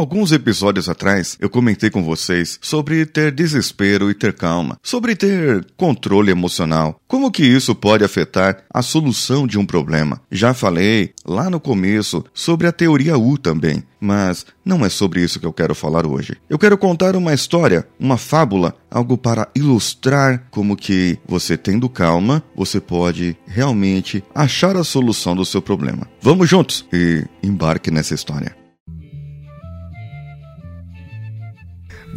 Alguns episódios atrás, eu comentei com vocês sobre ter desespero e ter calma, sobre ter controle emocional, como que isso pode afetar a solução de um problema. Já falei lá no começo sobre a teoria U também, mas não é sobre isso que eu quero falar hoje. Eu quero contar uma história, uma fábula, algo para ilustrar como que você tendo calma, você pode realmente achar a solução do seu problema. Vamos juntos e embarque nessa história.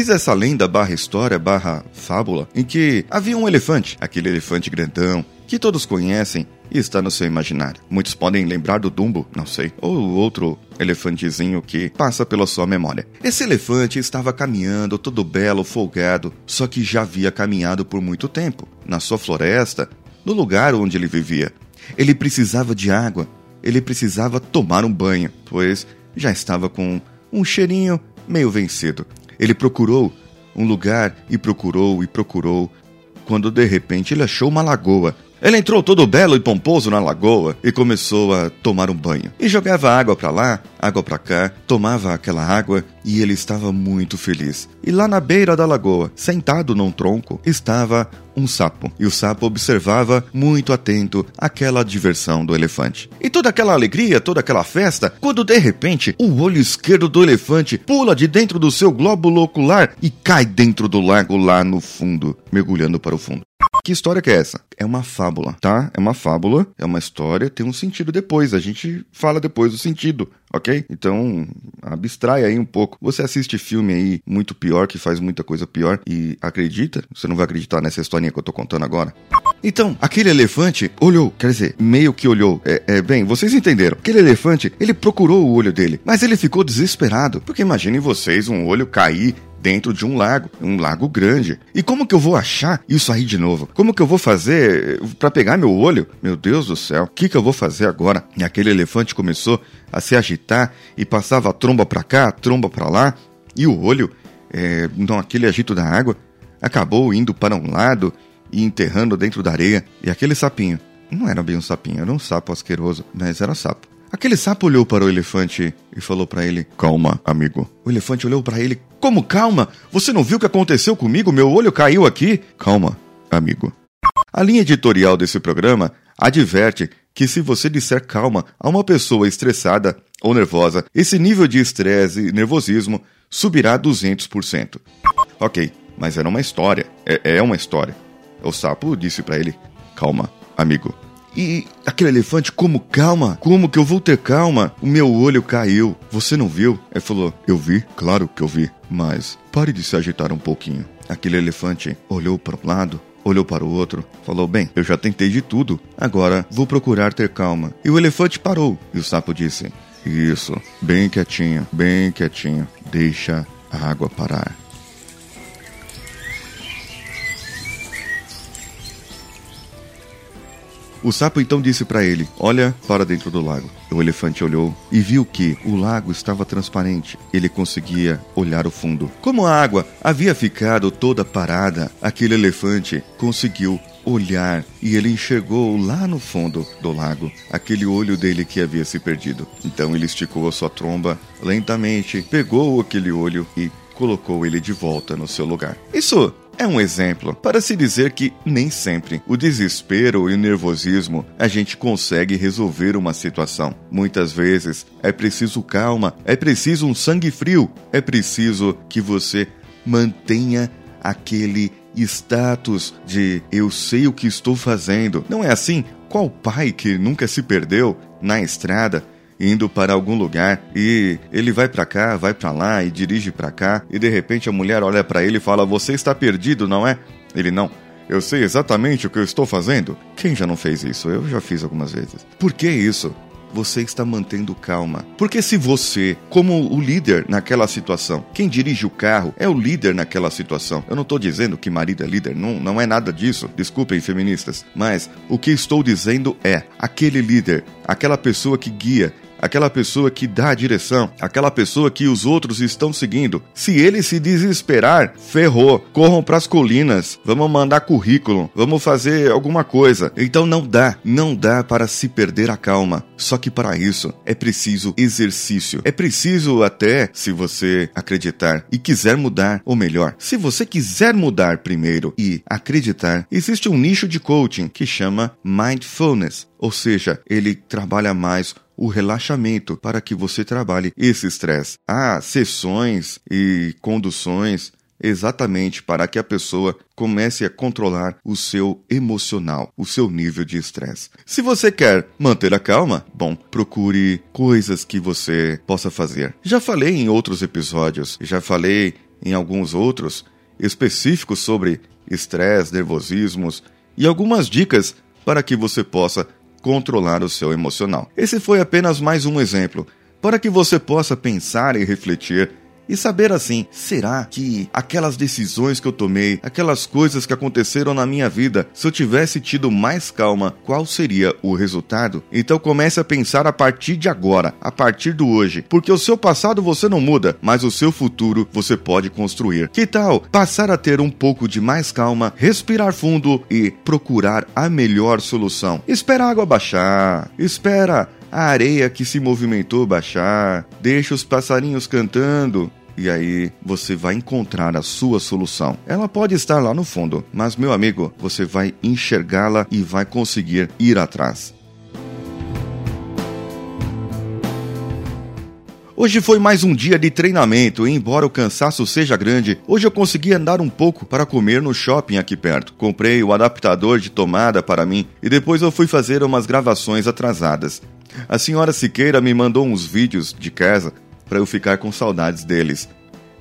Diz essa lenda barra história barra fábula em que havia um elefante, aquele elefante grandão, que todos conhecem e está no seu imaginário. Muitos podem lembrar do Dumbo, não sei, ou outro elefantezinho que passa pela sua memória. Esse elefante estava caminhando todo belo, folgado, só que já havia caminhado por muito tempo, na sua floresta, no lugar onde ele vivia. Ele precisava de água, ele precisava tomar um banho, pois já estava com um cheirinho meio vencido. Ele procurou um lugar e procurou e procurou, quando de repente ele achou uma lagoa ele entrou todo belo e pomposo na lagoa e começou a tomar um banho. E jogava água para lá, água para cá, tomava aquela água e ele estava muito feliz. E lá na beira da lagoa, sentado num tronco, estava um sapo. E o sapo observava muito atento aquela diversão do elefante. E toda aquela alegria, toda aquela festa, quando de repente o olho esquerdo do elefante pula de dentro do seu glóbulo ocular e cai dentro do lago lá no fundo, mergulhando para o fundo. Que história que é essa? É uma fábula, tá? É uma fábula, é uma história, tem um sentido depois. A gente fala depois do sentido, ok? Então, abstrai aí um pouco. Você assiste filme aí muito pior, que faz muita coisa pior, e acredita? Você não vai acreditar nessa historinha que eu tô contando agora? Então, aquele elefante olhou, quer dizer, meio que olhou. É, é, bem, vocês entenderam. Aquele elefante, ele procurou o olho dele, mas ele ficou desesperado. Porque imaginem vocês um olho cair dentro de um lago, um lago grande. E como que eu vou achar isso aí de novo? Como que eu vou fazer para pegar meu olho? Meu Deus do céu, o que que eu vou fazer agora? E aquele elefante começou a se agitar e passava a tromba para cá, a tromba para lá, e o olho, é, aquele agito da água, acabou indo para um lado e enterrando dentro da areia. E aquele sapinho, não era bem um sapinho, era um sapo asqueroso, mas era sapo. Aquele sapo olhou para o elefante e falou para ele: Calma, amigo. O elefante olhou para ele: Como calma? Você não viu o que aconteceu comigo? Meu olho caiu aqui. Calma, amigo. A linha editorial desse programa adverte que se você disser calma a uma pessoa estressada ou nervosa, esse nível de estresse e nervosismo subirá 200%. Ok, mas era uma história. É, é uma história. O sapo disse para ele: Calma, amigo. E aquele elefante, como calma? Como que eu vou ter calma? O meu olho caiu. Você não viu? Ele falou: Eu vi, claro que eu vi. Mas pare de se agitar um pouquinho. Aquele elefante olhou para um lado, olhou para o outro, falou: Bem, eu já tentei de tudo, agora vou procurar ter calma. E o elefante parou. E o sapo disse: Isso, bem quietinho, bem quietinho, deixa a água parar. O sapo então disse para ele: Olha para dentro do lago. O elefante olhou e viu que o lago estava transparente. Ele conseguia olhar o fundo. Como a água havia ficado toda parada, aquele elefante conseguiu olhar e ele enxergou lá no fundo do lago aquele olho dele que havia se perdido. Então ele esticou a sua tromba lentamente, pegou aquele olho e colocou ele de volta no seu lugar. Isso é um exemplo para se dizer que nem sempre o desespero e o nervosismo a gente consegue resolver uma situação. Muitas vezes é preciso calma, é preciso um sangue frio, é preciso que você mantenha aquele status de eu sei o que estou fazendo. Não é assim? Qual pai que nunca se perdeu na estrada indo para algum lugar e ele vai para cá, vai para lá e dirige para cá e de repente a mulher olha para ele e fala: "Você está perdido, não é?" Ele não. Eu sei exatamente o que eu estou fazendo. Quem já não fez isso? Eu já fiz algumas vezes. Por que isso? você está mantendo calma. Porque se você, como o líder naquela situação, quem dirige o carro é o líder naquela situação. Eu não estou dizendo que marido é líder, não, não é nada disso. Desculpem, feministas. Mas o que estou dizendo é aquele líder, aquela pessoa que guia, aquela pessoa que dá a direção, aquela pessoa que os outros estão seguindo. Se ele se desesperar, ferrou. Corram para as colinas, vamos mandar currículo, vamos fazer alguma coisa. Então não dá, não dá para se perder a calma. Só que para isso é preciso exercício. É preciso até, se você acreditar e quiser mudar, ou melhor, se você quiser mudar primeiro e acreditar, existe um nicho de coaching que chama mindfulness, ou seja, ele trabalha mais o relaxamento para que você trabalhe esse estresse. Há sessões e conduções exatamente para que a pessoa comece a controlar o seu emocional, o seu nível de estresse. Se você quer manter a calma, bom, procure coisas que você possa fazer. Já falei em outros episódios, já falei em alguns outros específicos sobre estresse, nervosismos e algumas dicas para que você possa controlar o seu emocional. Esse foi apenas mais um exemplo para que você possa pensar e refletir e saber assim, será que aquelas decisões que eu tomei, aquelas coisas que aconteceram na minha vida, se eu tivesse tido mais calma, qual seria o resultado? Então comece a pensar a partir de agora, a partir do hoje, porque o seu passado você não muda, mas o seu futuro você pode construir. Que tal passar a ter um pouco de mais calma, respirar fundo e procurar a melhor solução? Espera a água baixar, espera a areia que se movimentou baixar, deixa os passarinhos cantando, e aí você vai encontrar a sua solução. Ela pode estar lá no fundo, mas meu amigo, você vai enxergá-la e vai conseguir ir atrás. Hoje foi mais um dia de treinamento e, embora o cansaço seja grande, hoje eu consegui andar um pouco para comer no shopping aqui perto. Comprei o adaptador de tomada para mim e depois eu fui fazer umas gravações atrasadas. A senhora Siqueira me mandou uns vídeos de casa para eu ficar com saudades deles.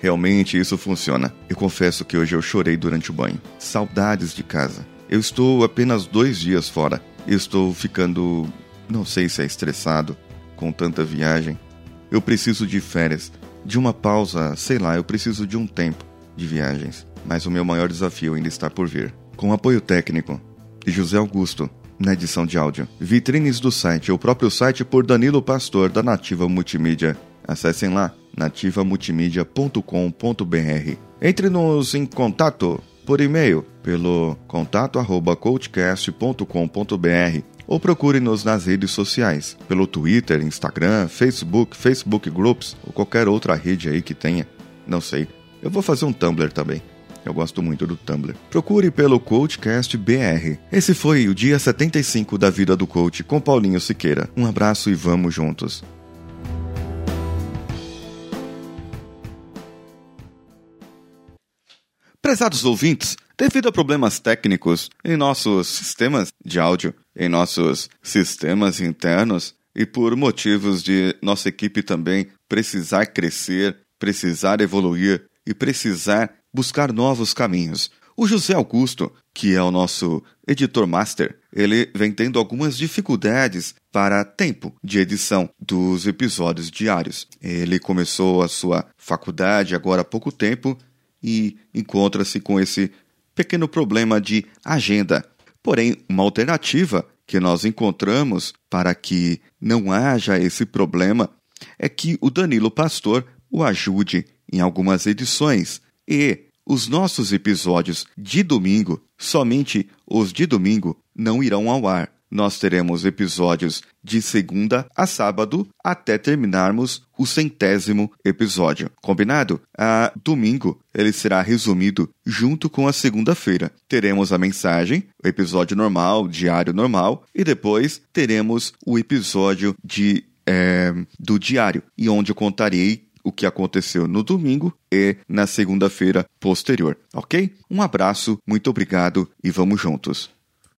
Realmente isso funciona. Eu confesso que hoje eu chorei durante o banho. Saudades de casa. Eu estou apenas dois dias fora. estou ficando. não sei se é estressado com tanta viagem. Eu preciso de férias, de uma pausa, sei lá, eu preciso de um tempo de viagens. Mas o meu maior desafio ainda está por vir. Com apoio técnico de José Augusto, na edição de áudio. Vitrines do site, o próprio site por Danilo Pastor, da Nativa Multimídia. Acessem lá nativamultimedia.com.br. Entre-nos em contato por e-mail pelo contato@coachcast.com.br ou procure-nos nas redes sociais, pelo Twitter, Instagram, Facebook, Facebook Groups ou qualquer outra rede aí que tenha. Não sei. Eu vou fazer um Tumblr também. Eu gosto muito do Tumblr. Procure pelo Coachcast BR. Esse foi o dia 75 da vida do coach com Paulinho Siqueira. Um abraço e vamos juntos. Prezados ouvintes, devido a problemas técnicos em nossos sistemas de áudio, em nossos sistemas internos, e por motivos de nossa equipe também precisar crescer, precisar evoluir e precisar buscar novos caminhos. O José Augusto, que é o nosso editor master, ele vem tendo algumas dificuldades para tempo de edição dos episódios diários. Ele começou a sua faculdade agora há pouco tempo e encontra-se com esse pequeno problema de agenda. Porém, uma alternativa que nós encontramos para que não haja esse problema é que o Danilo Pastor o ajude em algumas edições e os nossos episódios de domingo, somente os de domingo, não irão ao ar nós teremos episódios de segunda a sábado até terminarmos o centésimo episódio. Combinado? A domingo ele será resumido junto com a segunda-feira. Teremos a mensagem, o episódio normal, diário normal, e depois teremos o episódio de é, do diário, e onde eu contarei o que aconteceu no domingo e na segunda-feira posterior, ok? Um abraço, muito obrigado e vamos juntos.